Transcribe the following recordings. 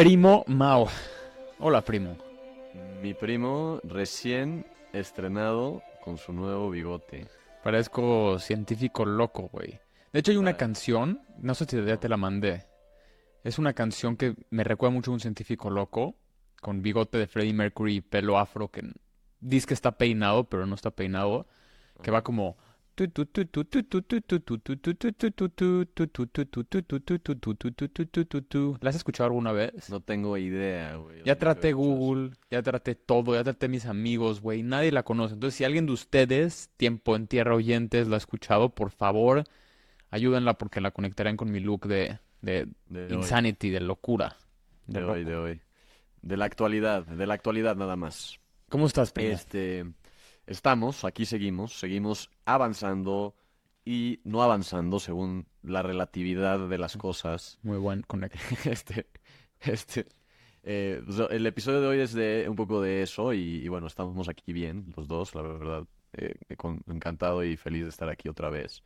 primo Mao. Hola, primo. Mi primo recién estrenado con su nuevo bigote. Parezco científico loco, güey. De hecho, hay una Ah. canción, no sé si ya te la mandé. Es una canción que me recuerda mucho a un científico loco, con bigote de Freddie Mercury y pelo afro, que dice que está peinado, pero no está peinado, que va como... ¿La has escuchado alguna vez? No tengo idea, güey. Ya ¿Dónde traté? Google, ya traté todo, ya traté mis amigos, güey. Nadie la conoce. Entonces, si alguien de ustedes, tiempo en tierra oyentes, la ha escuchado, por favor, ayúdenla porque la conectarán con mi look de, de De hoy, insanity, de locura. de de hoy, de hoy. De la actualidad, de la actualidad nada más. ¿Cómo estás, primo? Este, estamos, aquí seguimos, seguimos avanzando y no avanzando según la relatividad de las cosas. Muy buen conecto. Este, este, eh, pues, el episodio de hoy es de un poco de eso y, y bueno, estamos aquí bien, los dos, la verdad, eh, con- encantado y feliz de estar aquí otra vez.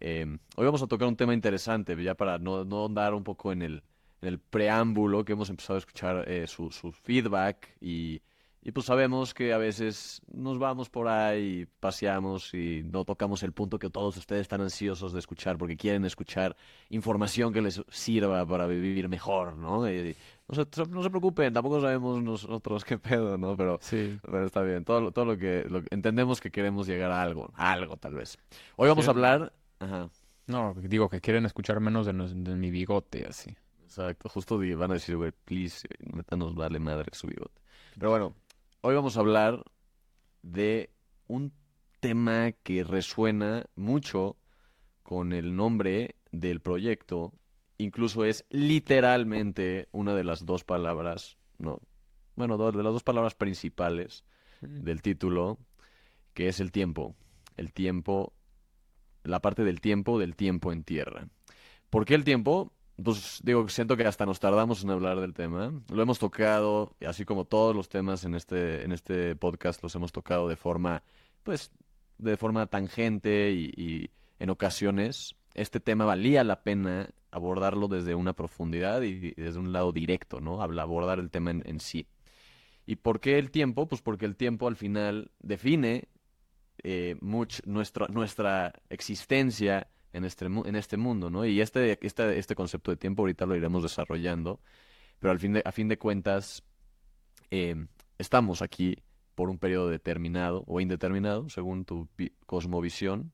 Eh, hoy vamos a tocar un tema interesante, ya para no, no andar un poco en el, en el preámbulo que hemos empezado a escuchar eh, su, su feedback y, y pues sabemos que a veces nos vamos por ahí, paseamos y no tocamos el punto que todos ustedes están ansiosos de escuchar porque quieren escuchar información que les sirva para vivir mejor, ¿no? Y no se, no se preocupen, tampoco sabemos nosotros qué pedo, ¿no? Pero, Sí. pero está bien, todo, lo- todo lo que, lo entendemos que queremos llegar a algo, a algo tal vez. Hoy vamos a hablar, ajá, No, digo que quieren escuchar menos de, mi bigote, así. exacto, justo van a decir, güey, please, nos vale madre su bigote. Pero bueno, hoy vamos a hablar de un tema que resuena mucho con el nombre del proyecto, incluso es literalmente una de las dos palabras, no, bueno, de las dos palabras principales del título, que es el tiempo. El tiempo, la parte del tiempo, del tiempo en tierra. ¿Por qué el tiempo? Pues digo, siento que hasta nos tardamos en hablar del tema. Lo hemos tocado, así como todos los temas en este, en este podcast, los hemos tocado de forma, pues, de forma tangente y, en ocasiones este tema valía la pena abordarlo desde una profundidad y desde un lado directo, ¿no? Abordar el tema en, en sí. ¿Y por qué el tiempo? Pues porque el tiempo al final define eh, much- nuestra, nuestra existencia en este, en este mundo, ¿no? Y este, este, este concepto de tiempo ahorita lo iremos desarrollando, pero al fin de, a fin de cuentas eh, estamos aquí por un periodo determinado o indeterminado, según tu vi- cosmovisión,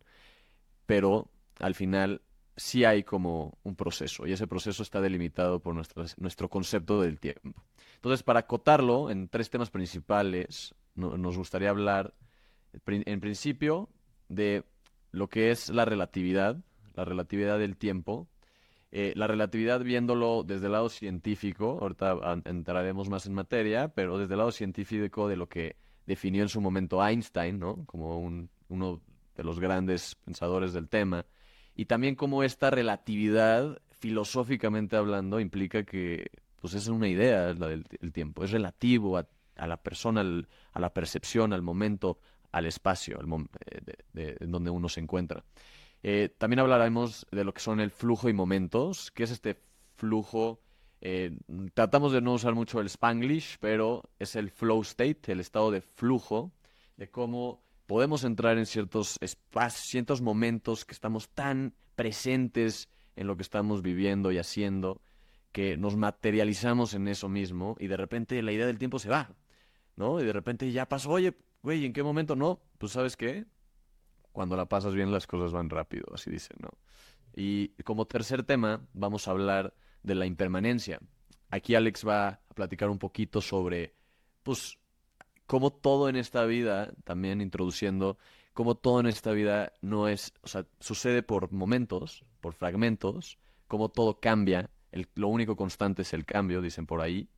pero al final sí hay como un proceso y ese proceso está delimitado por nuestras- nuestro concepto del tiempo. Entonces, para acotarlo en tres temas principales, no- nos gustaría hablar en principio de lo que es la relatividad, la relatividad del tiempo. Eh, la relatividad viéndolo desde el lado científico, ahorita entraremos más en materia, pero desde el lado científico de lo que definió en su momento Einstein, ¿no? Como un- uno de los grandes pensadores del tema, y también como esta relatividad, filosóficamente hablando, implica que pues es una idea la del el tiempo, es relativo a, la persona, a la percepción, al momento, al espacio, al eh, donde uno se encuentra. Eh, también hablaremos de lo que son el flujo y momentos, que es este flujo. eh, tratamos de no usar mucho el Spanglish, pero es el flow state, el estado de flujo, de cómo podemos entrar en ciertos espacios, ciertos momentos que estamos tan presentes en lo que estamos viviendo y haciendo, que nos materializamos en eso mismo y de repente la idea del tiempo se va, ¿no? Y de repente ya pasó, oye, güey, ¿en qué momento no? Pues ¿sabes qué? Cuando la pasas bien las cosas van rápido, así dicen, ¿no? Y como tercer tema vamos a hablar de la impermanencia. Aquí Alex va a platicar un poquito sobre, pues, cómo todo en esta vida, también introduciendo, cómo todo en esta vida no es, o sea, sucede por momentos, por fragmentos, cómo todo cambia, lo único constante es el cambio, dicen por ahí,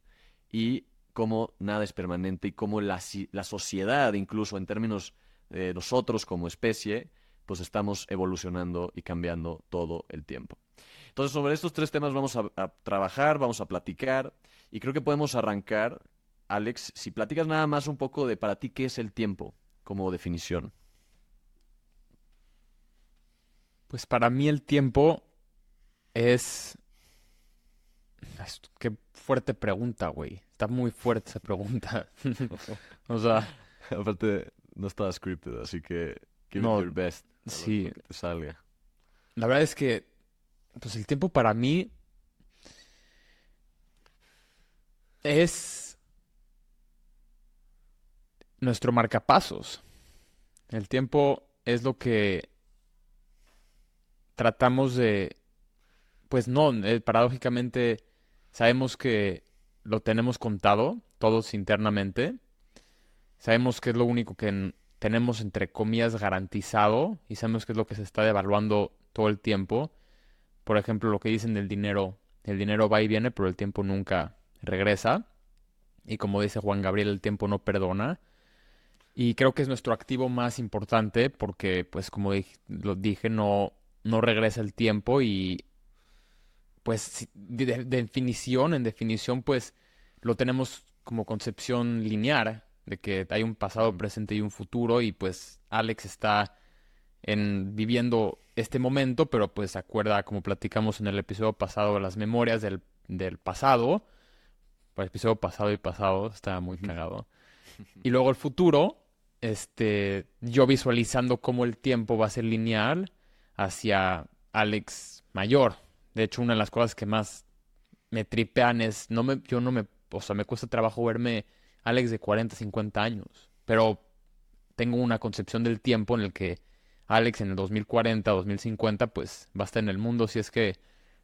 y cómo nada es permanente y cómo la, sociedad, incluso en términos de nosotros como especie, pues estamos evolucionando y cambiando todo el tiempo. Entonces, sobre estos tres temas vamos a trabajar, vamos a platicar, y creo que podemos arrancar, Alex, si platicas nada más un poco de para ti qué es el tiempo como definición. Pues para mí el tiempo es... qué fuerte pregunta, güey. Está muy fuerte esa pregunta. O sea, Aparte, no estaba scripted, así que give No, it your best. sí. que te salga. la verdad es que, pues el tiempo para mí es nuestro marcapasos. El tiempo es lo que tratamos de, pues no, eh, paradójicamente sabemos que lo tenemos contado todos internamente. Sabemos que es lo único que tenemos entre comillas garantizado y sabemos que es lo que se está devaluando todo el tiempo. Por ejemplo, lo que dicen del dinero, el dinero va y viene, pero el tiempo nunca regresa. Y como dice Juan Gabriel, el tiempo no perdona. Y creo que es nuestro activo más importante porque, pues, como dij- lo dije, no, no regresa el tiempo y, pues, de, de- definición, en definición, pues, lo tenemos como concepción lineal, de que hay un pasado, presente y un futuro y, pues, Alex está en viviendo este momento, pero pues se acuerda, como platicamos en el episodio pasado, las memorias del, del pasado. El episodio pasado y pasado, estaba muy cagado. Y luego el futuro, este, yo visualizando cómo el tiempo va a ser lineal hacia Alex mayor. De hecho, una de las cosas que más me tripean es, no me, yo no me, o sea, me cuesta trabajo verme Alex de 40, 50 años, pero tengo una concepción del tiempo en el que Alex en el 2040, 2050, pues va a estar en el mundo si es que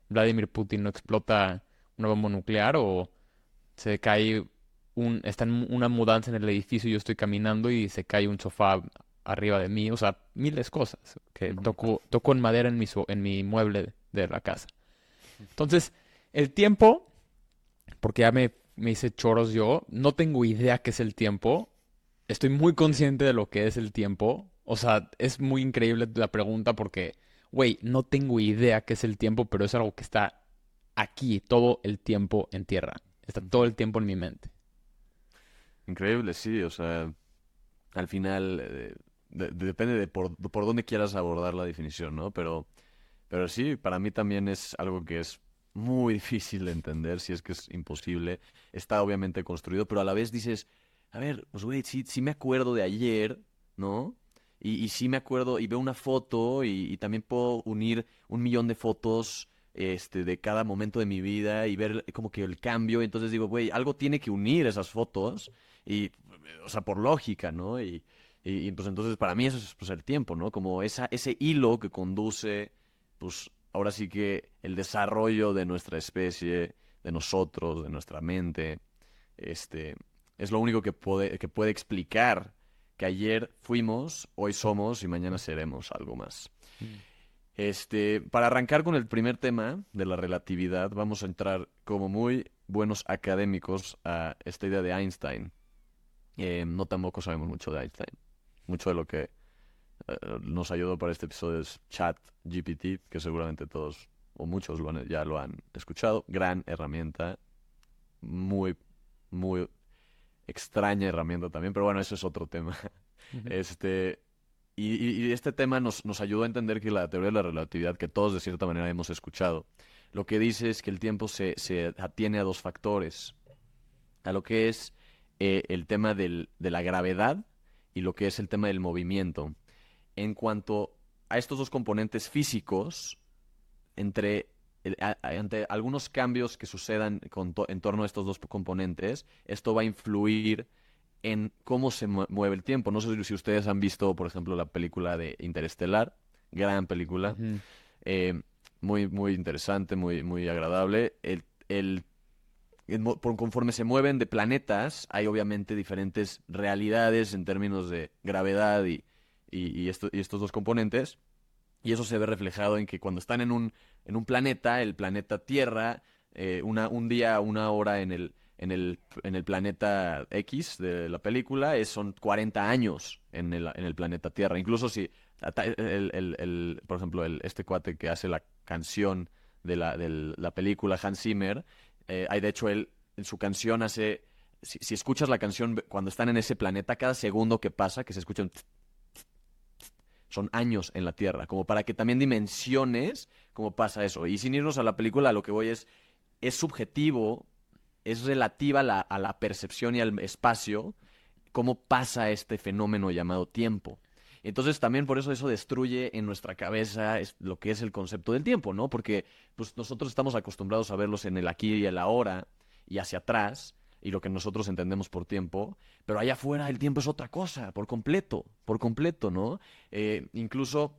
Vladimir Putin no explota una bomba nuclear o se cae un, está en una mudanza en el edificio y yo estoy caminando y se cae un sofá arriba de mí, o sea, miles de cosas que toco, toco en madera en mi, en mi mueble de la casa. Entonces, el tiempo, porque ya me, me hice choros yo, no tengo idea qué es el tiempo. Estoy muy consciente de lo que es el tiempo. O sea, es muy increíble la pregunta porque, güey, no tengo idea qué es el tiempo, pero es algo que está aquí todo el tiempo en tierra. Está todo el tiempo en mi mente. Increíble, sí, o sea, al final eh, de- de- depende de por, por dónde quieras abordar la definición, ¿no? Pero, pero sí, para mí también es algo que es muy difícil de entender, si es que es imposible. Está obviamente construido, pero a la vez dices, a ver, pues güey, sí, sí me acuerdo de ayer, ¿no? Y, y sí me acuerdo y veo una foto y, y también puedo unir un millón de fotos este, de cada momento de mi vida y ver como que el cambio. Entonces digo, güey, algo tiene que unir esas fotos y, o sea, por lógica, ¿no? Y, y, pues entonces para mí eso es pues, el tiempo, ¿no? Como esa, ese hilo que conduce, pues ahora sí que el desarrollo de nuestra especie, de nosotros, de nuestra mente, este, es lo único que puede, que puede explicar que ayer fuimos, hoy somos y mañana seremos algo más. Este, para arrancar con el primer tema de la relatividad, vamos a entrar como muy buenos académicos a esta idea de Einstein. Eh, no tampoco sabemos mucho de Einstein. Mucho de lo que nos ayudó para este episodio es Chat GPT, que seguramente todos o muchos lo han- ya lo han escuchado. Gran herramienta, muy, muy extraña herramienta también, pero bueno, eso es otro tema. Este, y este tema nos, nos ayudó a entender que la teoría de la relatividad, que todos de cierta manera hemos escuchado, lo que dice es que el tiempo se, se atiene a dos factores, a lo que es eh, el tema del- de la gravedad y lo que es el tema del movimiento. En cuanto a estos dos componentes físicos, entre el- a- a- ante algunos cambios que sucedan con to- en torno a estos dos componentes, esto va a influir en cómo se mue- mueve el tiempo. No sé si ustedes han visto, por ejemplo, la película de Interestelar, gran película, eh, muy, muy interesante, muy, muy agradable. El, el- conforme se mueven de planetas, hay obviamente diferentes realidades en términos de gravedad y, y- y esto- y estos dos componentes. Y eso se ve reflejado en que cuando están en un, en un planeta, el planeta Tierra, eh, una, un día, una hora en el, en el, en el planeta X de la película, es, son 40 años en el, en el planeta Tierra. Incluso si, el, el- el- por ejemplo, este cuate que hace la canción de la, de la película, Hans Zimmer, eh, hay de hecho él en su canción hace, si, si escuchas la canción cuando están en ese planeta, cada segundo que pasa, que se escucha un son años en la Tierra, como para que también dimensiones cómo pasa eso. Y sin irnos a la película, lo que voy es, es subjetivo, es relativa a la, percepción y al espacio, cómo pasa este fenómeno llamado tiempo. Entonces también por eso eso destruye en nuestra cabeza lo que es el concepto del tiempo, ¿no? Porque pues, nosotros estamos acostumbrados a verlos en el aquí y el ahora y hacia atrás y lo que nosotros entendemos por tiempo, pero allá afuera el tiempo es otra cosa, por completo, por completo, ¿no? Eh, incluso,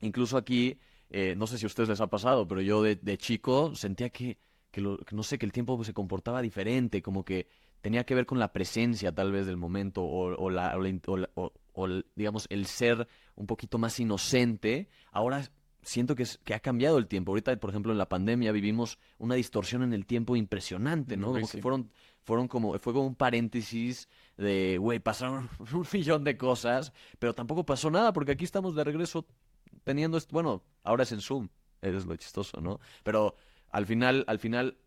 incluso aquí, eh, no sé si a ustedes les ha pasado, pero yo de, chico sentía que, que, lo- que no sé, que el tiempo se comportaba diferente, como que tenía que ver con la presencia tal vez del momento o, o la, o la o digamos, el ser un poquito más inocente. Ahora siento que, es- que ha cambiado el tiempo. Ahorita, por ejemplo, en la pandemia vivimos una distorsión en el tiempo impresionante, ¿no? Como que fueron, fueron como, fue como un paréntesis de, güey, pasaron un millón de cosas, pero tampoco pasó nada porque aquí estamos de regreso teniendo, esto- bueno, ahora es en Zoom, es lo chistoso, ¿no? Pero al final, al final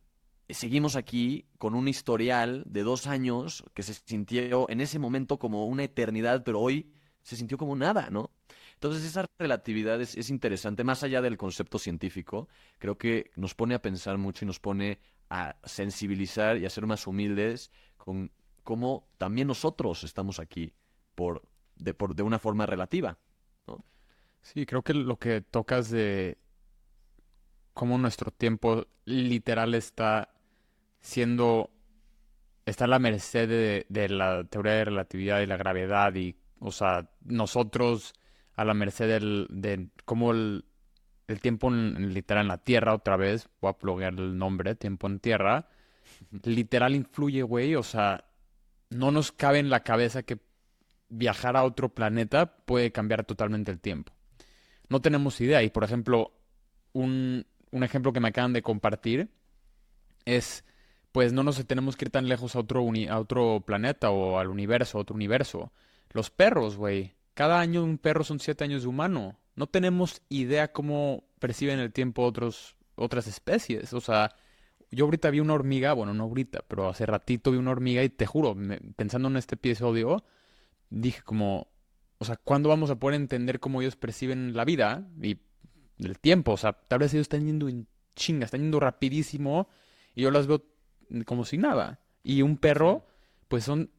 seguimos aquí con un historial de dos años que se sintió en ese momento como una eternidad, pero hoy se sintió como nada, ¿no? Entonces esa relatividad es, es interesante, más allá del concepto científico, creo que nos pone a pensar mucho y nos pone a sensibilizar y a ser más humildes con cómo también nosotros estamos aquí por, de, por, de una forma relativa. Sí, creo que lo que tocas de cómo nuestro tiempo literal está siendo, está a la merced de, de la teoría de relatividad y la gravedad y, o sea, nosotros a la merced del, de cómo el, el tiempo en- literal en la Tierra, otra vez, voy a pluguear el nombre, tiempo en Tierra, literal influye, güey, o sea, no nos cabe en la cabeza que viajar a otro planeta puede cambiar totalmente el tiempo. No tenemos idea. Y por ejemplo, un, un ejemplo que me acaban de compartir es, pues no nos tenemos que ir tan lejos a otro, uni- a otro planeta o al universo, a otro universo. Los perros, güey. Cada año un perro son siete años de humano. No tenemos idea cómo perciben el tiempo otros, otras especies. O sea, yo ahorita vi una hormiga, bueno, no ahorita, pero hace ratito vi una hormiga y te juro, me- pensando en este episodio, dije como, o sea, ¿cuándo vamos a poder entender cómo ellos perciben la vida y el tiempo? O sea, tal vez ellos están yendo en chinga, están yendo rapidísimo y yo las veo como si nada. Y un perro, pues son,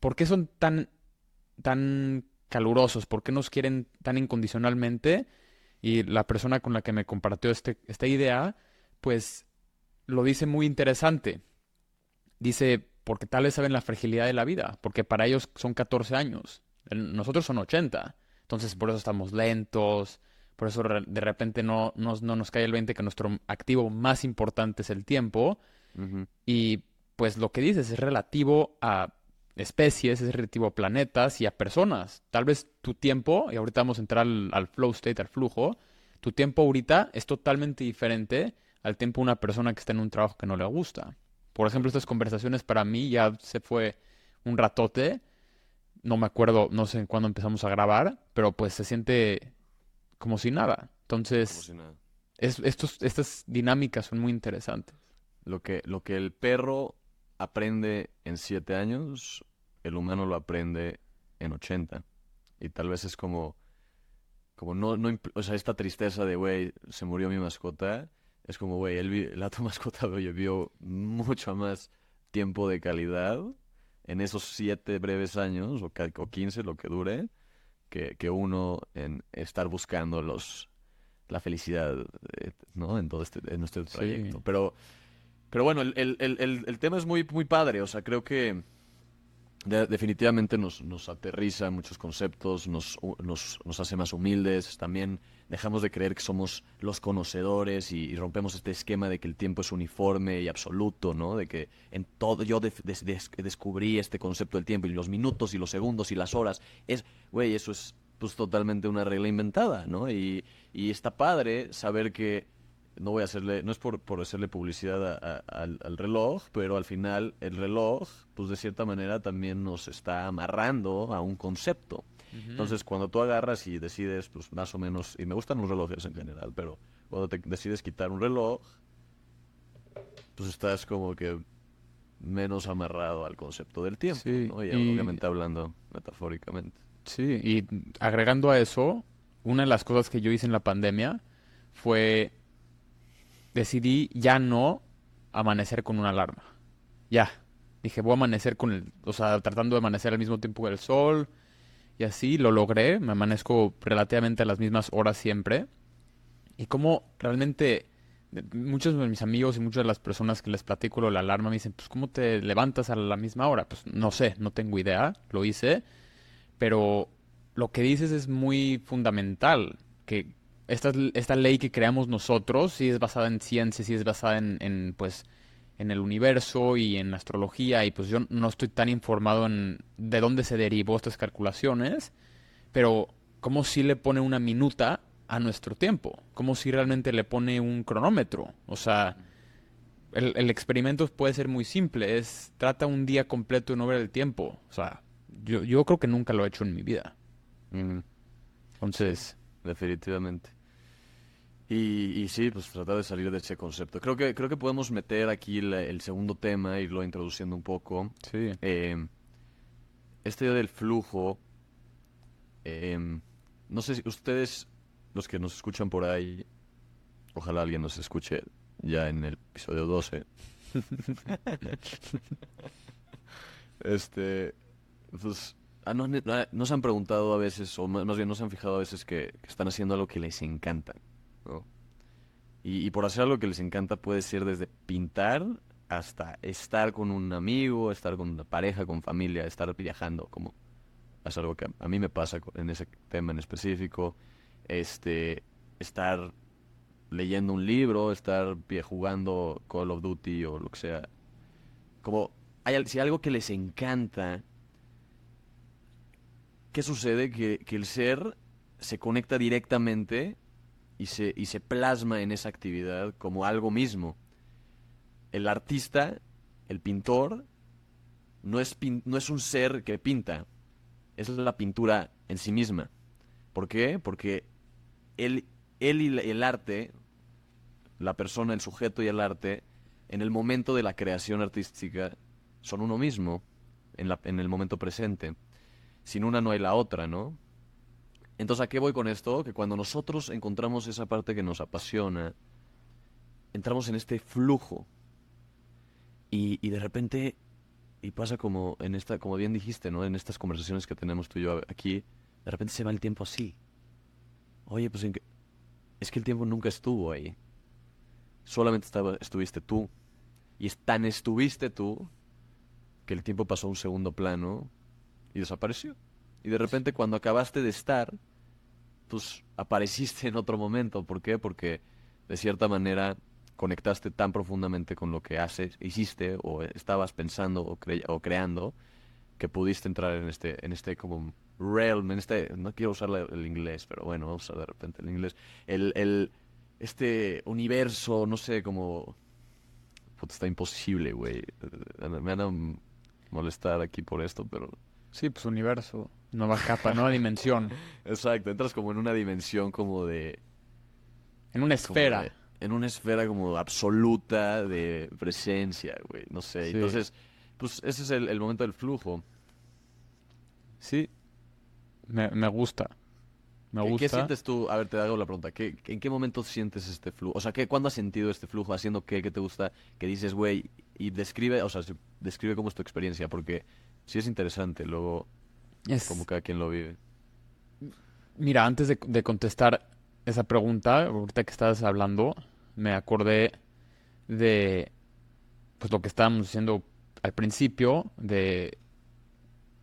¿por qué son tan, tan calurosos? ¿Por qué nos quieren tan incondicionalmente? Y la persona con la que me compartió este, esta idea, pues lo dice muy interesante. Dice, porque tal vez saben la fragilidad de la vida, porque para ellos son 14 años, nosotros son 80, entonces por eso estamos lentos, por eso de repente no, nos- no nos cae el 20 que nuestro activo más importante es el tiempo, y pues lo que dices es relativo a especies, es relativo a planetas y a personas. Tal vez tu tiempo, y ahorita vamos a entrar al, al flow state, al flujo, tu tiempo ahorita es totalmente diferente al tiempo de una persona que está en un trabajo que no le gusta. Por ejemplo, estas conversaciones para mí ya se fue un ratote. No me acuerdo, no sé cuándo empezamos a grabar, pero pues se siente como si nada. Como Entonces, si nada. es- estos, estas dinámicas son muy interesantes. Lo que, lo que el perro aprende en siete años, el humano lo aprende en 80. Y tal vez es como, como no, no, o sea, esta tristeza de, güey, se murió mi mascota, es como, güey, el, la tu mascota vivió mucho más tiempo de calidad en esos siete breves años, o, o 15, lo que dure, que, que uno en estar buscando los, la felicidad, eh, ¿no? En todo este, en Sí. trayecto. Pero... Pero bueno, el, el- el- el- tema es muy, muy padre. O sea, creo que de- definitivamente nos, nos aterriza muchos conceptos, nos, nos, hace más humildes. También dejamos de creer que somos los conocedores y, rompemos este esquema de que el tiempo es uniforme y absoluto, ¿no? De que en todo yo descubrí este concepto del tiempo y los minutos y los segundos y las horas. Es, güey, eso es pues totalmente una regla inventada, ¿no? Y, y está padre saber que no voy a hacerle, no es por, por hacerle publicidad a- a- al, al reloj, pero al final el reloj, pues de cierta manera también nos está amarrando a un concepto. Entonces, cuando tú agarras y decides, pues más o menos, y me gustan los relojes en general, pero cuando te decides quitar un reloj, pues estás como que menos amarrado al concepto del tiempo, Sí, ¿no? Y, y- obviamente hablando metafóricamente. Sí, y agregando a eso, una de las cosas que yo hice en la pandemia fue decidí ya no amanecer con una alarma. Ya. Dije, voy a amanecer con el, o sea, tratando de amanecer al mismo tiempo que el sol. Y así lo logré. Me amanezco relativamente a las mismas horas siempre. Y como realmente muchos de mis amigos y muchas de las personas que les platico la alarma me dicen, pues ¿cómo te levantas a la misma hora? Pues no sé, no tengo idea, lo hice, pero lo que dices es muy fundamental, que esta, esta ley que creamos nosotros sí es basada en ciencia, sí es basada en, en, pues en el universo y en astrología y pues yo no estoy tan informado en de dónde se derivó estas calculaciones, pero como si le pone una minuta a nuestro tiempo, como si realmente le pone un cronómetro. O sea, el, experimento puede ser muy simple, es trata un día completo y no ver el tiempo. O sea, yo, yo creo que nunca lo he hecho en mi vida. Entonces... definitivamente. Y, y, sí, pues tratar de salir de ese concepto. Creo que, creo que podemos meter aquí el, segundo tema, irlo introduciendo un poco. Sí. Eh, este del flujo. Eh, no sé si ustedes los que nos escuchan por ahí, ojalá alguien nos escuche ya en el episodio 12. este, pues, ah, no, ah, nos han preguntado a veces, o más bien nos han fijado a veces que, están haciendo algo que les encanta. Y, por hacer algo que les encanta puede ser desde pintar hasta estar con un amigo, estar con una pareja, con familia, estar viajando, como es algo que a mí me pasa en ese tema en específico este, estar leyendo un libro, estar jugando Call of Duty o lo que sea. Como, hay, si algo que les encanta, ¿qué sucede? Que el ser se conecta directamente y se, y se plasma en esa actividad como algo mismo. El artista, el pintor, no es, no es un ser que pinta, es la pintura en sí misma. ¿Por qué? Porque él, y el arte, la persona, el sujeto y el arte, en el momento de la creación artística, son uno mismo, en, la, en el momento presente. Sin una no hay la otra, ¿no? Entonces, ¿a qué voy con esto? Que cuando nosotros encontramos esa parte que nos apasiona, entramos en este flujo. Y, y, de repente, y pasa como en esta, como bien dijiste, ¿no? En estas conversaciones que tenemos tú y yo aquí, de repente se va el tiempo así. Oye, pues es que el tiempo nunca estuvo ahí. Solamente estaba, estuviste tú. Y es tan estuviste tú que el tiempo pasó a un segundo plano y desapareció. Y de repente cuando acabaste de estar, pues apareciste en otro momento. ¿Por qué? Porque de cierta manera conectaste tan profundamente con lo que haces, hiciste o estabas pensando o, creando que pudiste entrar en este, en este como realm, en este, no quiero usar el inglés, pero bueno, vamos a usar de repente el inglés, el, el, este universo, no sé, como, está imposible, güey, me van a molestar aquí por esto, pero... Sí, pues universo, nueva capa, nueva dimensión. Exacto, entras como en una dimensión como de... En una esfera. en una esfera como absoluta de presencia, güey, no sé. Entonces, pues ese es el, el momento del flujo. Sí, me, gusta. Me gusta. ¿Qué sientes tú? A ver, te hago la pregunta. ¿Qué, ¿En qué momento sientes este flujo? O sea, ¿qué, ¿cuándo has sentido este flujo? ¿Haciendo qué? ¿Qué te gusta? Que dices, güey, y describe, o sea, describe cómo es tu experiencia, porque sí es interesante, luego, es... como cada quien lo vive. Mira, antes de, de contestar esa pregunta, ahorita que estabas hablando, me acordé de pues lo que estábamos diciendo al principio, de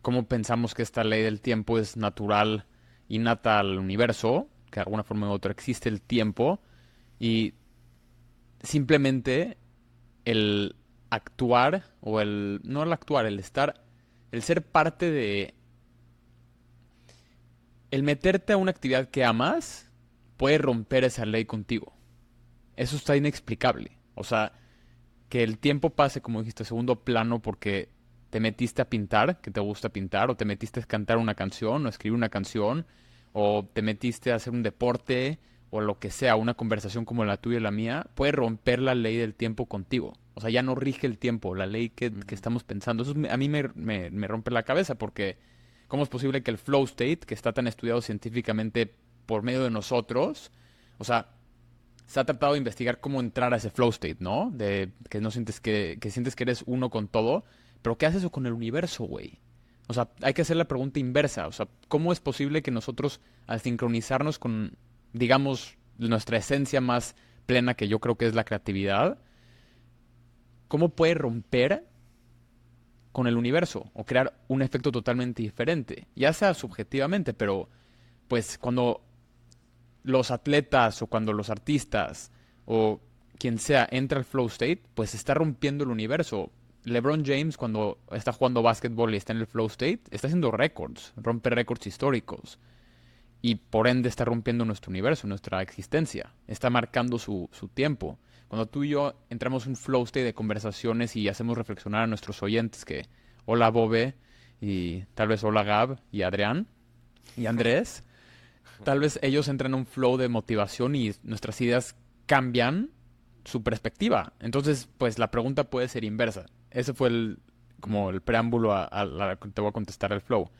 cómo pensamos que esta ley del tiempo es natural, innata al universo, que de alguna forma u otra existe el tiempo, y simplemente el actuar, o el, no el actuar, el estar, el ser parte de, el meterte a una actividad que amas, puede romper esa ley contigo. Eso está inexplicable. O sea, que el tiempo pase, como dijiste, segundo plano porque te metiste a pintar, que te gusta pintar, o te metiste a cantar una canción, o escribir una canción, o te metiste a hacer un deporte, o lo que sea, una conversación como la tuya y la mía, puede romper la ley del tiempo contigo. O sea, ya no rige el tiempo, la ley que, estamos pensando. Eso a mí me, me, rompe la cabeza porque ¿cómo es posible que el flow state, que está tan estudiado científicamente por medio de nosotros, o sea, se ha tratado de investigar cómo entrar a ese flow state, ¿no? De que no sientes que, que sientes que eres uno con todo. Pero ¿qué haces eso con el universo, güey? O sea, hay que hacer la pregunta inversa. O sea, ¿cómo es posible que nosotros, al sincronizarnos con, digamos, nuestra esencia más plena, que yo creo que es la creatividad, cómo puede romper con el universo o crear un efecto totalmente diferente? Ya sea subjetivamente, pero pues cuando los atletas o cuando los artistas o quien sea entra al flow state, pues está rompiendo el universo. LeBron James cuando está jugando básquetbol y está en el flow state, está haciendo récords, rompe récords históricos. Y por ende está rompiendo nuestro universo, nuestra existencia. Está marcando su, su tiempo. Cuando tú y yo entramos en un flow state de conversaciones y hacemos reflexionar a nuestros oyentes que hola Bobe y tal vez hola Gab y Adrián y Andrés, tal vez ellos entran en un flow de motivación y nuestras ideas cambian su perspectiva. Entonces, pues la pregunta puede ser inversa. Ese fue el, como el preámbulo a, a la que te voy a contestar el flow.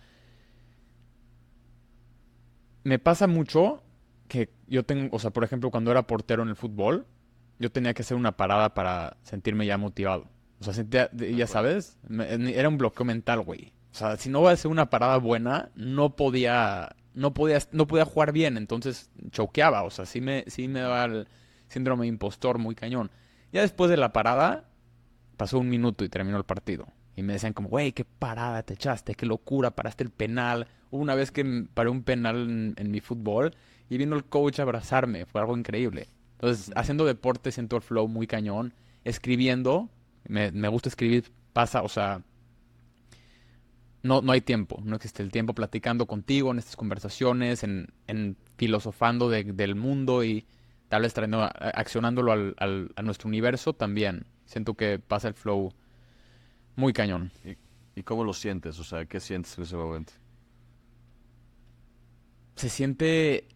Me pasa mucho que yo tengo, o sea, por ejemplo, cuando era portero en el fútbol, yo tenía que hacer una parada para sentirme ya motivado. O sea, sentía, ya sabes, me- era un bloqueo mental, güey. O sea, si no voy a hacer una parada buena, no podía, no podía, no podía jugar bien, entonces choqueaba. O sea, sí me, sí me daba el síndrome de impostor muy cañón. Ya después de la parada, pasó un minuto y terminó el partido. Y me decían como, güey, qué parada te echaste, qué locura, paraste el penal. Hubo una vez que paré un penal en, en mi fútbol y vino el coach a abrazarme, fue algo increíble. Entonces, haciendo deporte siento el flow muy cañón. Escribiendo, me, me gusta escribir, pasa, o sea, no, no hay tiempo, no existe el tiempo platicando contigo en estas conversaciones, en, en filosofando de- del mundo y tal vez trayendo, accionándolo al, al- a nuestro universo también. Siento que pasa el flow muy cañón. ¿Y cómo lo sientes? O sea, ¿qué sientes en ese momento? Se siente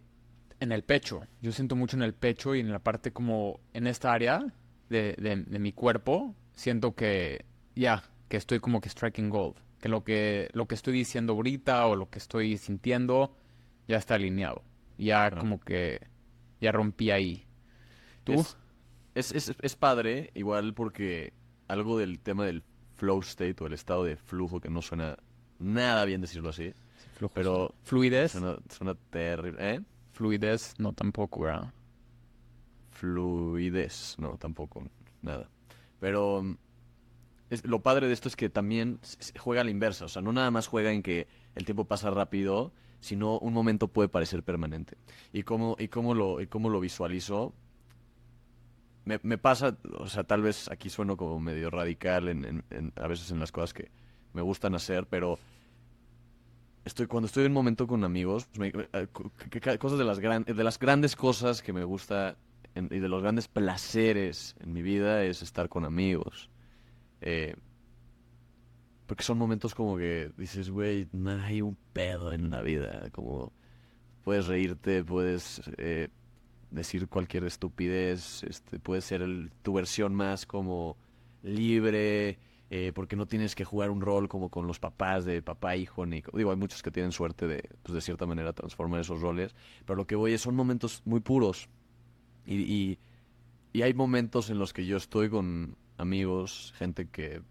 en el pecho. Yo siento mucho en el pecho y en la parte como en esta área de, de- de mi cuerpo. Siento que ya, que estoy como que striking gold. Que lo que lo que estoy diciendo ahorita o lo que estoy sintiendo ya está alineado. Ya como que ya rompí ahí. ¿Tú? Es, es, es, es padre, igual porque algo del tema del flow state o el estado de flujo, que no suena nada bien decirlo así, Flujos. pero Fluidez. suena, suena terrible. ¿Eh? Fluidez, no tampoco, ¿verdad? Fluidez, no, tampoco, nada. Pero mm, es- lo padre de esto es que también juega a la inversa, o sea, no nada más juega en que el tiempo pasa rápido, sino un momento puede parecer permanente. ¿Y cómo, y cómo, lo, y cómo lo visualizo? Me, me pasa, o sea, tal vez aquí sueno como medio radical en, en- en- a veces en las cosas que me gustan hacer, pero estoy cuando estoy en un momento con amigos, me- eh, cosas de las, gran- de las grandes cosas que me gusta y de los grandes placeres en mi vida es estar con amigos. Eh, porque son momentos como que dices, güey, no hay un pedo en la vida. Como puedes reírte, puedes eh, decir cualquier estupidez, este, puedes ser el- tu versión más como libre, eh, porque no tienes que jugar un rol como con los papás de papá, hijo, ni... Digo, hay muchos que tienen suerte de, pues, de cierta manera, transformar esos roles, pero lo que voy es, son momentos muy puros. Y, y, y hay momentos en los que yo estoy con amigos, gente que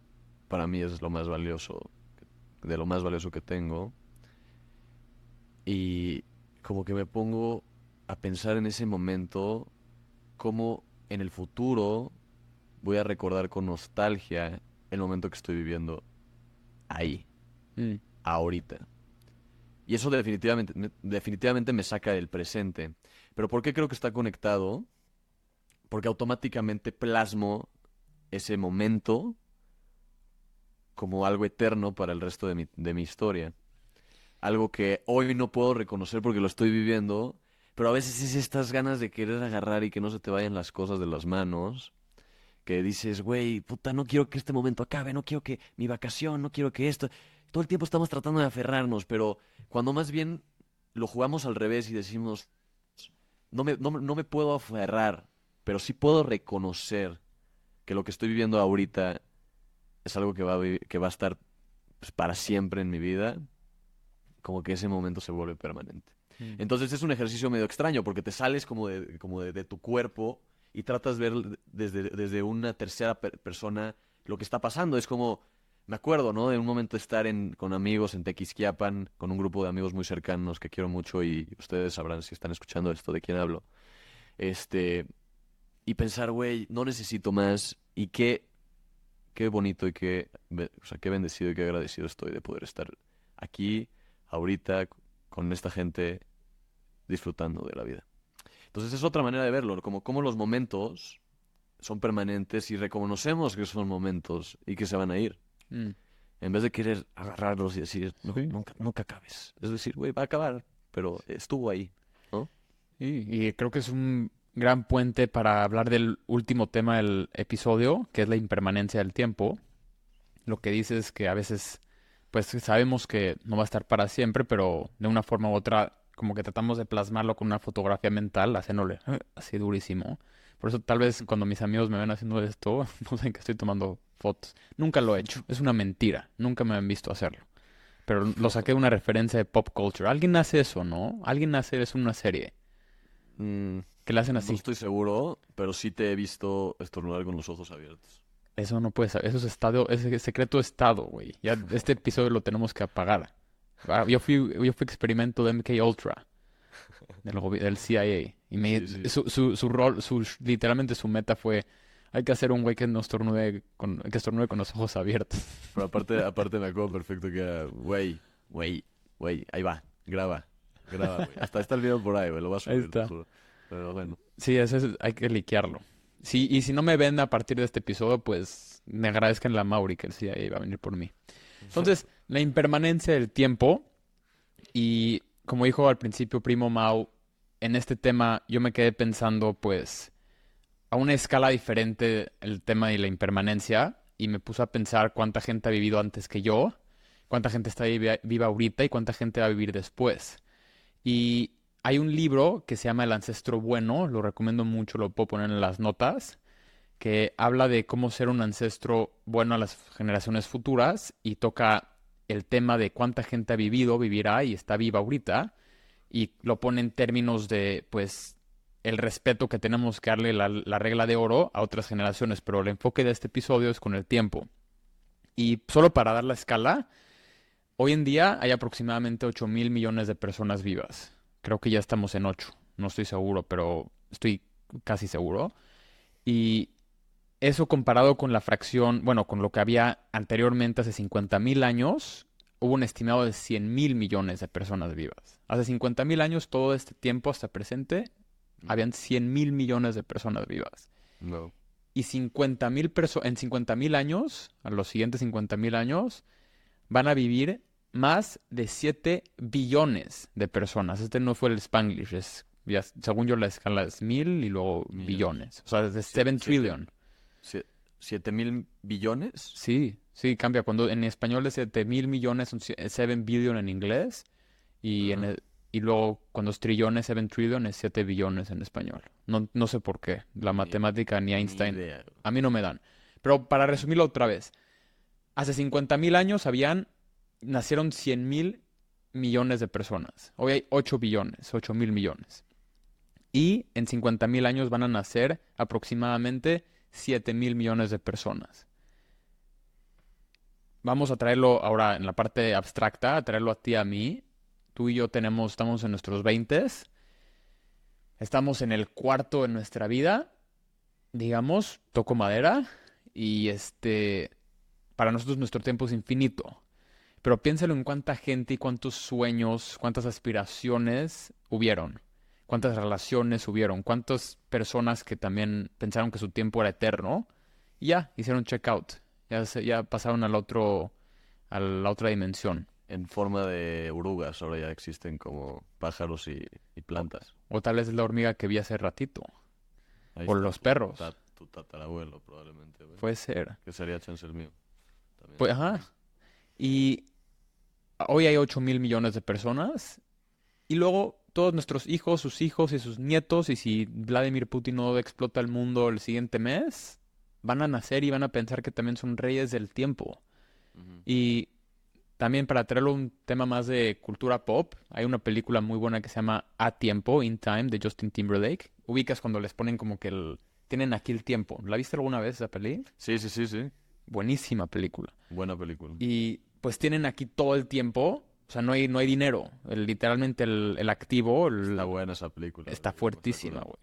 para mí es lo más valioso, de lo más valioso que tengo. Y como que me pongo a pensar en ese momento, cómo en el futuro voy a recordar con nostalgia el momento que estoy viviendo ahí, Mm. ahorita. Y eso definitivamente, me- definitivamente me saca del presente. Pero ¿por qué creo que está conectado? Porque automáticamente plasmo ese momento como algo eterno para el resto de mi, de mi historia. Algo que hoy no puedo reconocer porque lo estoy viviendo, pero a veces es estas ganas de querer agarrar y que no se te vayan las cosas de las manos, que dices, güey, puta, no quiero que este momento acabe, no quiero que mi vacación, no quiero que esto... Todo el tiempo estamos tratando de aferrarnos, pero cuando más bien lo jugamos al revés y decimos, no me, no, no me puedo aferrar, pero sí puedo reconocer que lo que estoy viviendo ahorita es algo que va a, que va a estar pues, para siempre en mi vida, como que ese momento se vuelve permanente. Mm. Entonces es un ejercicio medio extraño porque te sales como de, como de, de tu cuerpo y tratas de ver desde, desde una tercera per- persona lo que está pasando. Es como, me acuerdo, ¿no? De un momento estar en, con amigos en Tequisquiapan, con un grupo de amigos muy cercanos que quiero mucho y ustedes sabrán si están escuchando esto de quién hablo. Este, y pensar, güey, no necesito más y qué, qué bonito y qué, o sea, qué bendecido y qué agradecido estoy de poder estar aquí, ahorita, con esta gente, disfrutando de la vida. Entonces es otra manera de verlo, como, como los momentos son permanentes y reconocemos que son momentos y que se van a ir. Mm. En vez de querer agarrarlos y decir, "No, Sí. nunca, nunca acabes. Es decir, güey, va a acabar, pero estuvo ahí. Sí, y creo que es un gran puente para hablar del último tema del episodio, que es la impermanencia del tiempo. Lo que dice es que a veces, pues sabemos que no va a estar para siempre, pero de una forma u otra, como que tratamos de plasmarlo con una fotografía mental, haciéndole eh, así durísimo. Por eso tal vez cuando mis amigos me ven haciendo esto, no saben que estoy tomando fotos. Nunca lo he hecho, es una mentira, nunca me han visto hacerlo. Pero lo saqué de una referencia de pop culture. Alguien hace eso, ¿no? Alguien hace eso en una serie. Mm, Que le hacen no así. estoy seguro, pero sí te he visto estornudar con los ojos abiertos. Eso no puede ser. Eso es estado, es secreto estado, güey. Ya este episodio lo tenemos que apagar. Ah, Yo fui, yo fui experimento de MK Ultra, del, del CIA. Y me, Sí, sí. Su, su, su rol, su, literalmente su meta fue, hay que hacer un güey que no estornude con, que estornude con los ojos abiertos. Pero aparte, aparte me acuerdo perfecto que era, güey, güey, güey, ahí va, graba, graba, güey. Hasta está el video por ahí, güey, lo vas a Ahí subir, te está. Pero bueno. Sí, eso es- hay que liquearlo. Sí, y si no me ven a partir de este episodio, pues me agradezcan la Mauri que el CIA va a venir por mí. Entonces, la impermanencia del tiempo y como dijo al principio Primo Mau, en este tema yo me quedé pensando pues a una escala diferente el tema de la impermanencia y me puse a pensar cuánta gente ha vivido antes que yo, cuánta gente está viva, ahorita y cuánta gente va a vivir después. Y hay un libro que se llama El Ancestro Bueno, lo recomiendo mucho, lo puedo poner en las notas, que habla de cómo ser un ancestro bueno a las generaciones futuras y toca el tema de cuánta gente ha vivido, vivirá y está viva ahorita, y lo pone en términos de, pues, el respeto que tenemos que darle la, la regla de oro a otras generaciones, pero el enfoque de este episodio es con el tiempo. Y solo para dar la escala, hoy en día hay aproximadamente 8 mil millones de personas vivas. Creo que ya estamos en 8, no estoy seguro, pero estoy casi seguro. Y eso comparado con la fracción, bueno, con lo que había anteriormente hace 50 mil años, hubo un estimado de 100 mil millones de personas vivas. Hace 50 mil años, todo este tiempo hasta presente, habían 100 mil millones de personas vivas. No. Y 50 mil en 50 mil años, a los siguientes 50 mil años, van a vivir más de 7 billones de personas. Este no fue el Spanglish, es, ya, según yo la escala es mil y luego Millones. billones. O sea, es de Siete- 7 siete. trillion. Sie- ¿Siete mil billones? Sí, sí, cambia. Cuando en español es 7 mil millones, son 7 billion en inglés. Y, en Ajá. el- y luego cuando es trillones, 7 trillion es 7 billones en español. No, no sé por qué. La matemática ni Einstein a mí no me dan. Pero para resumirlo otra vez, hace 50 mil años habían, nacieron 100 mil millones de personas. Hoy hay 8 billones, 8 mil millones. Y en 50 mil años van a nacer aproximadamente 7 mil millones de personas. Vamos a traerlo ahora en la parte abstracta, a traerlo a ti, a mí. Tú y yo tenemos, estamos en nuestros 20 Estamos en el cuarto de nuestra vida digamos, toco madera y este, para nosotros nuestro tiempo es infinito. Pero piénsalo en cuánta gente y cuántos sueños, cuántas aspiraciones hubieron, cuántas relaciones hubieron, cuántas personas que también pensaron que su tiempo era eterno y ya hicieron checkout, ya, se- ya pasaron al otro, a la otra dimensión. En forma de orugas, ahora ya existen como pájaros y, y plantas. O tal vez la hormiga que vi hace ratito, Ahí o los tu perros, ta- tu tatarabuelo, probablemente, puede ser. Que sería chance el mío. También. Pues, ajá. Y hoy hay 8 mil millones de personas. Y luego todos nuestros hijos, sus hijos y sus nietos, y si Vladimir Putin no explota el mundo el siguiente mes, van a nacer y van a pensar que también son reyes del tiempo. Y también para traerlo un tema más de cultura pop, hay una película muy buena que se llama A Tiempo, In Time, de Justin Timberlake. Ubicas cuando les ponen como que el... Tienen aquí el tiempo. ¿La viste alguna vez esa peli? Sí, sí, sí, sí. Buenísima película. Buena película. Y pues tienen aquí todo el tiempo. O sea, no hay, no hay dinero. El- literalmente el, el activo el- Está buena esa película. está fuertísima, güey.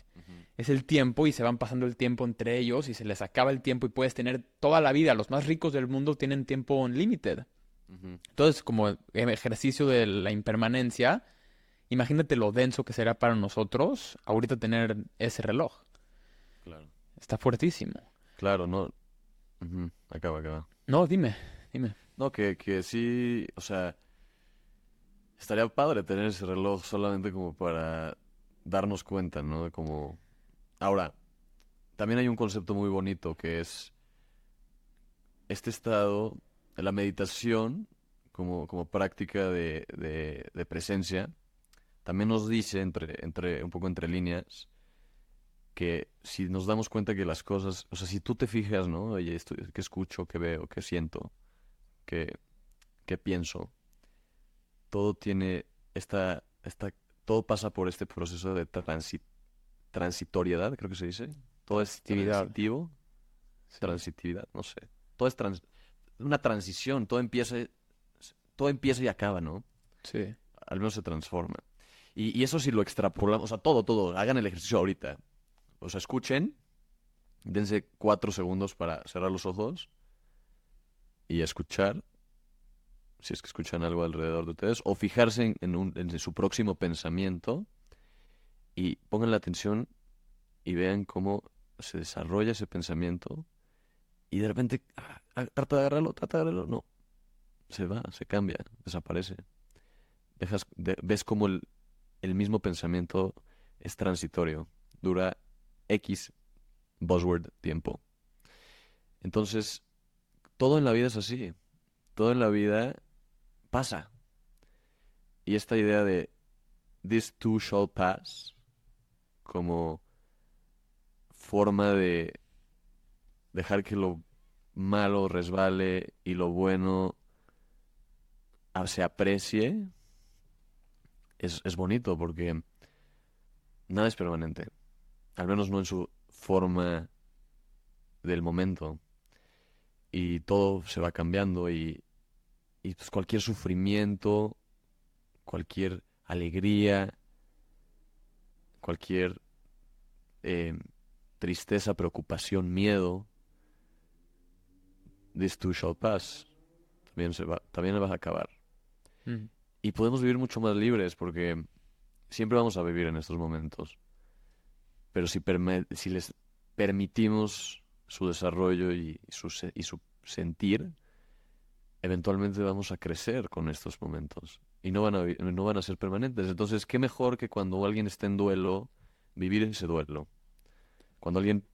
Es el tiempo y se van pasando el tiempo entre ellos y se les acaba el tiempo y puedes tener toda la vida. Los más ricos del mundo tienen tiempo unlimited. Entonces, como ejercicio de la impermanencia, imagínate lo denso que será para nosotros ahorita tener ese reloj. Claro. Está fuertísimo. Claro, no. Acaba, acaba. No, dime, dime. No, que, que sí, o sea, estaría padre tener ese reloj solamente como para darnos cuenta, ¿no? De. Ahora, también hay un concepto muy bonito que es este estado, la meditación como, como práctica de, de, presencia, también nos dice entre, entre, un poco entre líneas, que si nos damos cuenta que las cosas, o sea, si tú te fijas, ¿no? Oye, esto, ¿qué escucho, qué veo, qué siento? que, que pienso, todo tiene esta, esta, todo pasa por este proceso de transi- transitoriedad, creo que se dice. Todo es transitivo, transitividad, no sé. Todo es trans- una transición, todo empieza, todo empieza y acaba, ¿no? Sí. Al menos se transforma. Y, y eso si lo extrapolamos, o sea, todo, todo, hagan el ejercicio ahorita. O sea, escuchen, dense cuatro segundos para cerrar los ojos y escuchar, si es que escuchan algo alrededor de ustedes, o fijarse en, su próximo pensamiento y pongan la atención y vean cómo se desarrolla ese pensamiento y de repente, ah, ah, trata de agarrarlo, trata de agarrarlo, no, se va, se cambia, desaparece. Dejas, de- ves cómo el, el mismo pensamiento es transitorio, dura X buzzword tiempo. Entonces, todo en la vida es así. Todo en la vida pasa. Y esta idea de this too shall pass como forma de dejar que lo malo resbale y lo bueno se aprecie es, es bonito porque nada es permanente. Al menos no en su forma del momento y todo se va cambiando y, y pues cualquier sufrimiento, cualquier alegría, cualquier eh, tristeza, preocupación, miedo, this too shall pass, también se va, también va a acabar. Mm. Y podemos vivir mucho más libres porque siempre vamos a vivir en estos momentos. Pero si, si les permitimos su desarrollo y su, se- y su sentir, eventualmente vamos a crecer con estos momentos. Y no van, a, no van a ser permanentes. Entonces, qué mejor que cuando alguien está en duelo, vivir ese duelo. Cuando alguien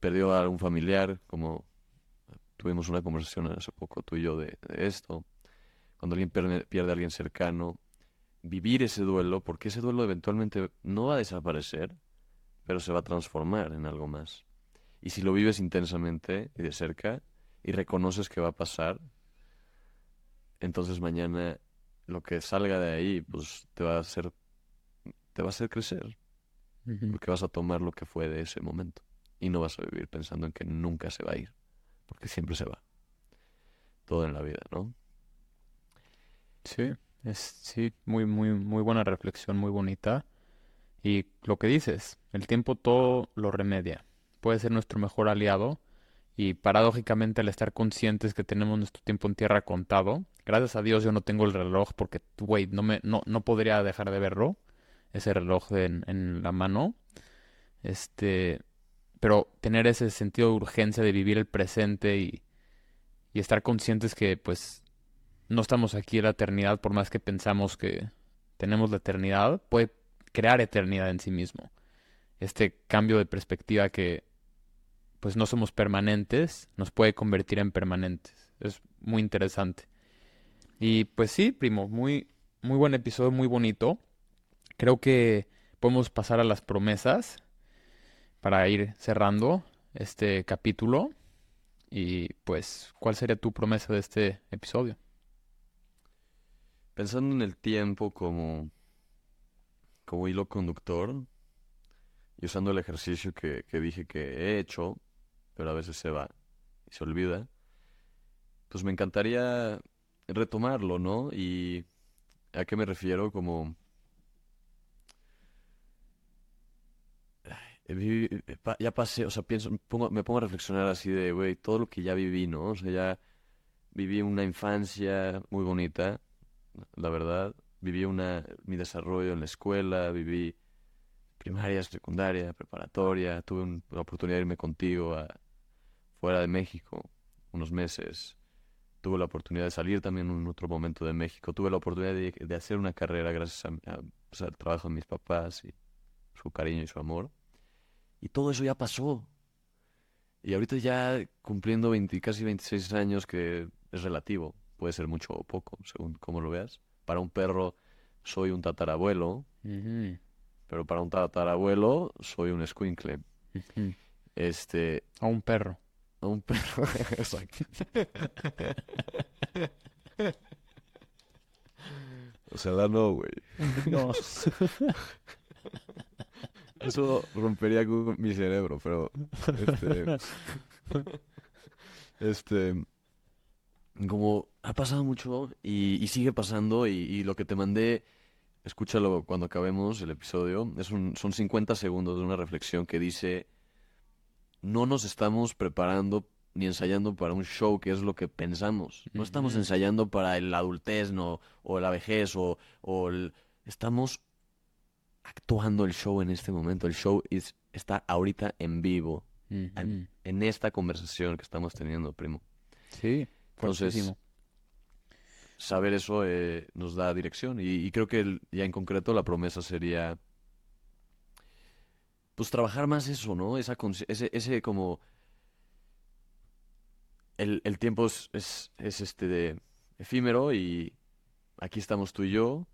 perdió a un familiar, como tuvimos una conversación hace poco tú y yo de, de esto, cuando alguien pierde, pierde a alguien cercano, vivir ese duelo, porque ese duelo eventualmente no va a desaparecer, pero se va a transformar en algo más. Y si lo vives intensamente y de cerca y reconoces que va a pasar, entonces mañana lo que salga de ahí, pues te va a hacer, te va a hacer crecer, porque vas a tomar lo que fue de ese momento y no vas a vivir pensando en que nunca se va a ir, porque siempre se va. Todo en la vida, ¿no? Sí, es sí, muy, muy, muy buena reflexión, muy bonita. Y lo que dices, el tiempo todo lo remedia. Puede ser nuestro mejor aliado. Y paradójicamente, al estar conscientes que tenemos nuestro tiempo en tierra contado, gracias a Dios yo no tengo el reloj porque, güey, no me, no, no podría dejar de verlo, ese reloj en, en la mano. Este, pero tener ese sentido de urgencia de vivir el presente y, y estar conscientes que, pues, no estamos aquí en la eternidad, por más que pensamos que tenemos la eternidad, puede crear eternidad en sí mismo. Este cambio de perspectiva que pues no somos permanentes, nos puede convertir en permanentes. Es muy interesante. Y pues sí, primo, muy, muy buen episodio, muy bonito. Creo que podemos pasar a las promesas para ir cerrando este capítulo. Y pues, ¿cuál sería tu promesa de este episodio? pensando en el tiempo como, como hilo conductor y usando el ejercicio que, que dije que he hecho, pero a veces se va y se olvida, pues me encantaría retomarlo, ¿no? Y ¿a qué me refiero? Como... Eh, pa- Ya pasé, o sea, pienso, me pongo, me pongo a reflexionar así de, güey, todo lo que ya viví, ¿no? O sea, ya viví una infancia muy bonita, la verdad. Viví una, mi desarrollo en la escuela, viví primaria, secundaria, preparatoria. Tuve un- la oportunidad de irme contigo a, fuera de México unos meses. Tuve la oportunidad de salir también en otro momento de México. Tuve la oportunidad de, de hacer una carrera gracias a, a, pues, al trabajo de mis papás y su cariño y su amor. Y todo eso ya pasó. Y ahorita ya cumpliendo 20, casi 26 años, que es relativo, puede ser mucho o poco, según cómo lo veas. Para un perro soy un tatarabuelo, Ujú, pero para un tatarabuelo soy un escuincle. ujú. Este, A un perro. A un perro. Exacto. O sea, la no, güey. No. Eso rompería con mi cerebro, pero este, este, como ha pasado mucho y, y sigue pasando y, y lo que te mandé, escúchalo cuando acabemos el episodio, es un, son 50 segundos de una reflexión que dice, no nos estamos preparando ni ensayando para un show que es lo que pensamos, no estamos ensayando para el adultez no, o la vejez o, o el- estamos actuando el show en este momento. El show es- está ahorita en vivo, en, esta conversación que estamos teniendo, primo. Sí, Entonces, fuertísimo. Saber eso eh, nos da dirección y, y creo que el- ya en concreto la promesa sería, pues trabajar más eso, ¿no? Esa ese, ese como el, el tiempo es, es, es este de efímero y aquí estamos tú y yo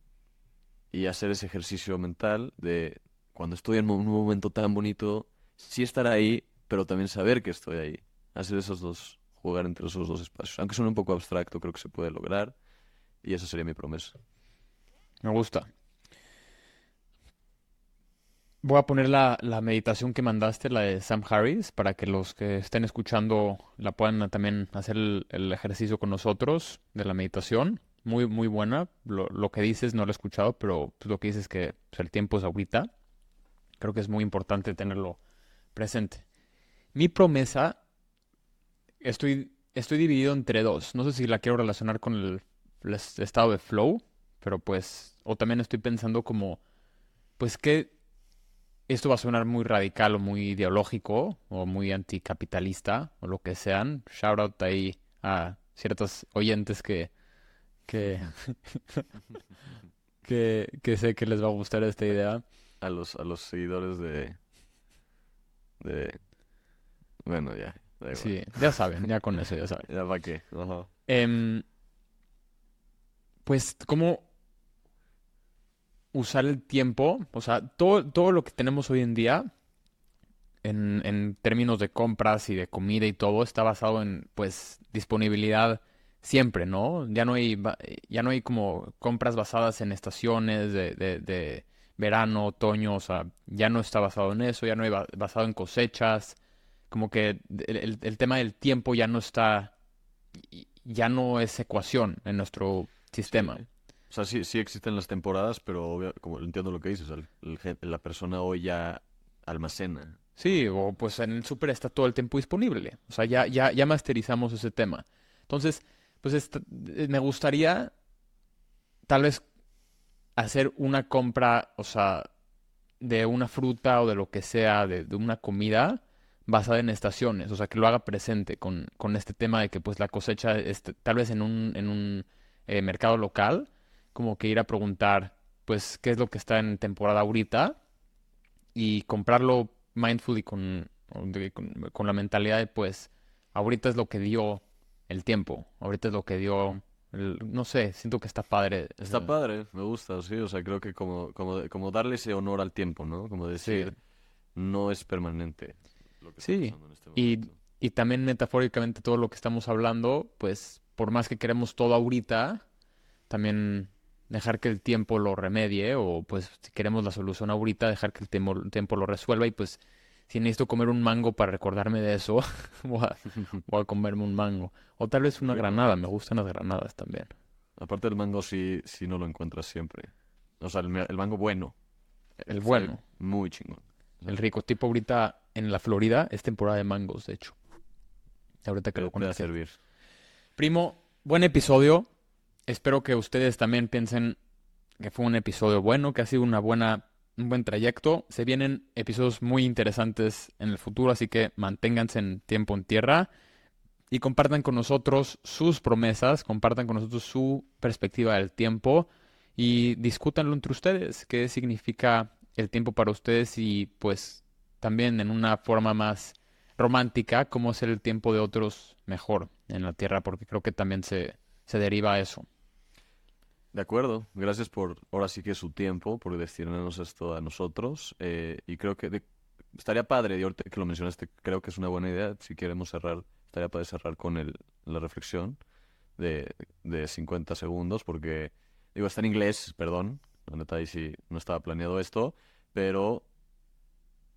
y hacer ese ejercicio mental de cuando estoy en un momento tan bonito, sí estar ahí, pero también saber que estoy ahí. Hacer esos dos, jugar entre esos dos espacios. Aunque suene un poco abstracto, creo que se puede lograr y esa sería mi promesa. Me gusta. Voy a poner la, la meditación que mandaste, la de Sam Harris, para que los que estén escuchando la puedan también hacer el, ejercicio con nosotros de la meditación. Muy, muy buena. Lo, lo que dices no lo he escuchado, pero pues, lo que dices es que pues, el tiempo es ahorita. Creo que es muy importante tenerlo presente. Mi promesa, estoy, estoy dividido entre dos. No sé si la quiero relacionar con el, el es- estado de flow, pero pues, o también estoy pensando como, pues que esto va a sonar muy radical o muy ideológico o muy anticapitalista o lo que sean. Shout out ahí a ciertos oyentes que, que, que, que sé que les va a gustar esta idea. A los, a los seguidores de... de... Bueno, ya. Da igual. Sí, ya saben, ya con eso ya saben. Ya para qué. Em, pues, ¿cómo usar el tiempo? O sea, todo, todo lo que tenemos hoy en día, en, en términos de compras y de comida y todo, está basado en, pues, disponibilidad siempre, ¿no? Ya no hay, ya no hay como compras basadas en estaciones de, de, de verano, otoño, o sea, ya no está basado en eso, ya no hay ba- basado en cosechas, como que el, el- tema del tiempo ya no está ya no es ecuación en nuestro sistema. Sí. O sea, sí, sí existen las temporadas, pero obvia- como entiendo lo que dices, el- la persona hoy ya almacena. Sí, o pues en el súper está todo el tiempo disponible. O sea, ya, ya, ya masterizamos ese tema. Entonces, pues eh, me gustaría tal vez hacer una compra, o sea, de una fruta o de lo que sea, de, de una comida basada en estaciones. O sea, que lo haga presente con, con este tema de que pues la cosecha, este, tal vez en un, en un eh, mercado local, como que ir a preguntar, pues, qué es lo que está en temporada ahorita y comprarlo mindful y con, con, con la mentalidad de, pues, ahorita es lo que dio el tiempo, ahorita es lo que dio, no sé, siento que está padre. Está padre, me gusta, sí. O sea, creo que como, como, como darle ese honor al tiempo, ¿no? Como decir, no es permanente lo que Sí, en este y-. Y también metafóricamente todo lo que estamos hablando, pues, por más que queremos todo ahorita, también dejar que el tiempo lo remedie o pues si queremos la solución ahorita, dejar que el tiempo, el tiempo lo resuelva y pues si necesito comer un mango para recordarme de eso, voy a, voy a comerme un mango. O tal vez una granada, me gustan las granadas también. Aparte del mango sí, sí no lo encuentras siempre. O sea, el, mango bueno. El bueno, Muy chingón. el rico. Tipo ahorita en la Florida es temporada de mangos, de hecho. Ahorita que lo a servir. Primo, buen episodio. Espero que ustedes también piensen que fue un episodio bueno, que ha sido una buena, un buen trayecto. Se vienen episodios muy interesantes en el futuro, así que manténganse en tiempo en tierra y compartan con nosotros sus promesas, compartan con nosotros su perspectiva del tiempo y discútanlo entre ustedes, qué significa el tiempo para ustedes y pues también en una forma más romántica, cómo hacer el tiempo de otros mejor en la tierra, porque creo que también se, se deriva a eso. De acuerdo, gracias por ahora sí que su tiempo, por destinarnos esto a nosotros. eh, y creo que de- estaría padre, y ahorita que lo mencionaste, creo que es una buena idea. Si queremos cerrar, estaría padre cerrar con el, la reflexión de, de 50 segundos, porque, digo, está en inglés, perdón, la neta ahí sí no estaba planeado esto, pero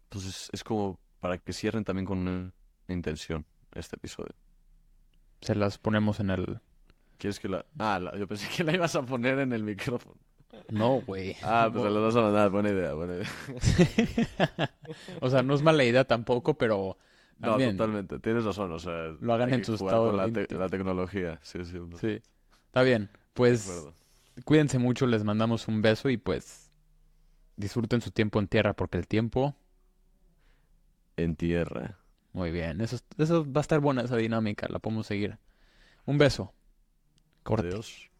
pues es, es como para que cierren también con una intención este episodio. Se las ponemos en el... ¿Quieres que la...? Ah, la- yo pensé que la ibas a poner en el micrófono. No, güey. Ah, pues se las vas a mandar. Buena idea, buena idea. O sea, no es mala idea tampoco, pero No, también totalmente. Tienes razón. O sea, Lo hagan en su estado la, te- la tecnología. Sí, sí. de sí. Está bien. Pues cuídense mucho, les mandamos un beso y pues disfruten su tiempo en tierra, porque el tiempo... En tierra. Muy bien, eso, es- eso va a estar buena esa dinámica, la podemos seguir. Un beso. Corta. Deus.